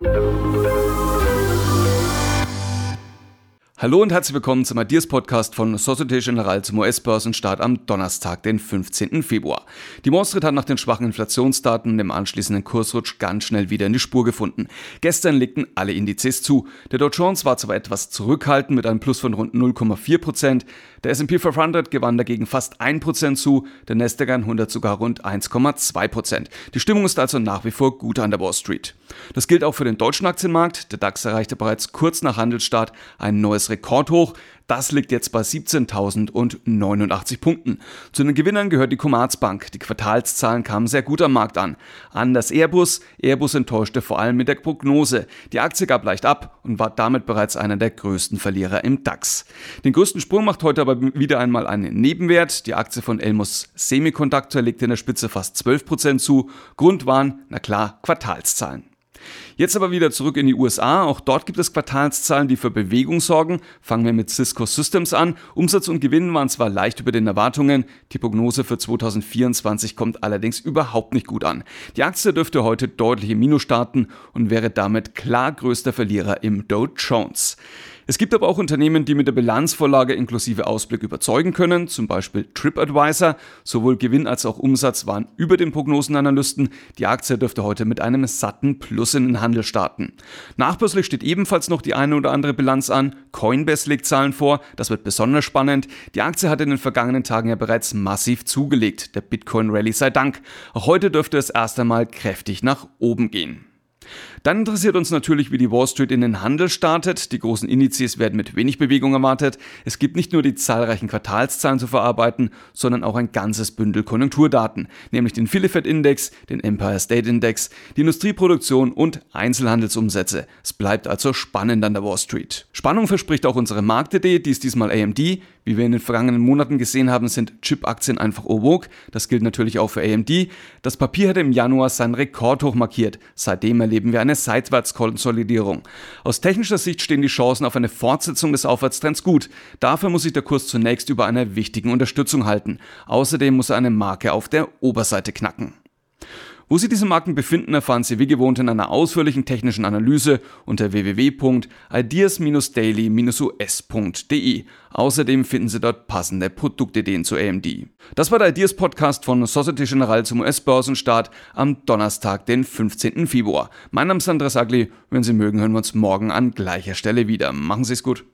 Música Hallo und herzlich willkommen zum Ideas Podcast von Societe Generale zum US-Börsenstart am Donnerstag, den 15. Februar. Die Wall Street hat nach den schwachen Inflationsdaten und dem anschließenden Kursrutsch ganz schnell wieder in die Spur gefunden. Gestern legten alle Indizes zu. Der Dow Jones war zwar etwas zurückhaltend mit einem Plus von rund 0,4 Prozent, der S&P 500 gewann dagegen fast 1 Prozent zu, der Nasdaq 100 sogar rund 1,2 Prozent. Die Stimmung ist also nach wie vor gut an der Wall Street. Das gilt auch für den deutschen Aktienmarkt. Der DAX erreichte bereits kurz nach Handelsstart ein neues Rekordhoch. Das liegt jetzt bei 17.089 Punkten. Zu den Gewinnern gehört die Commerzbank. Die Quartalszahlen kamen sehr gut am Markt an. Anders Airbus. Airbus enttäuschte vor allem mit der Prognose. Die Aktie gab leicht ab und war damit bereits einer der größten Verlierer im DAX. Den größten Sprung macht heute aber wieder einmal ein Nebenwert. Die Aktie von Elmos Semiconductor legte in der Spitze fast 12% zu. Grund waren, na klar, Quartalszahlen. Jetzt aber wieder zurück in die USA. Auch dort gibt es Quartalszahlen, die für Bewegung sorgen. Fangen wir mit Cisco Systems an. Umsatz und Gewinn waren zwar leicht über den Erwartungen. Die Prognose für 2024 kommt allerdings überhaupt nicht gut an. Die Aktie dürfte heute deutlich im Minus starten und wäre damit klar größter Verlierer im Dow Jones. Es gibt aber auch Unternehmen, die mit der Bilanzvorlage inklusive Ausblick überzeugen können, zum Beispiel TripAdvisor. Sowohl Gewinn als auch Umsatz waren über den Prognosenanalysten. Die Aktie dürfte heute mit einem satten Plus in den Handel starten. Nachbörslich steht ebenfalls noch die eine oder andere Bilanz an. Coinbase legt Zahlen vor, das wird besonders spannend. Die Aktie hat in den vergangenen Tagen ja bereits massiv zugelegt. Der Bitcoin Rally sei Dank. Auch heute dürfte es erst einmal kräftig nach oben gehen. Dann interessiert uns natürlich, wie die Wall Street in den Handel startet. Die großen Indizes werden mit wenig Bewegung erwartet. Es gibt nicht nur die zahlreichen Quartalszahlen zu verarbeiten, sondern auch ein ganzes Bündel Konjunkturdaten, nämlich den Philifed Index, den Empire State Index, die Industrieproduktion und Einzelhandelsumsätze. Es bleibt also spannend an der Wall Street. Spannung verspricht auch unsere Marktidee, die ist diesmal AMD. Wie wir in den vergangenen Monaten gesehen haben, sind Chip-Aktien einfach obog. Das gilt natürlich auch für AMD. Das Papier hat im Januar sein Rekordhoch markiert. Seitdem erleben wir eine eine Seitwärtskonsolidierung. Aus technischer Sicht stehen die Chancen auf eine Fortsetzung des Aufwärtstrends gut. Dafür muss sich der Kurs zunächst über einer wichtigen Unterstützung halten. Außerdem muss er eine Marke auf der Oberseite knacken. Wo Sie diese Marken befinden, erfahren Sie wie gewohnt in einer ausführlichen technischen Analyse unter www.ideas-daily-us.de. Außerdem finden Sie dort passende Produktideen zu AMD. Das war der Ideas Podcast von Societe Generale zum US-Börsenstart am Donnerstag, den 15. Februar. Mein Name ist Andreas Agli. Wenn Sie mögen, hören wir uns morgen an gleicher Stelle wieder. Machen Sie es gut.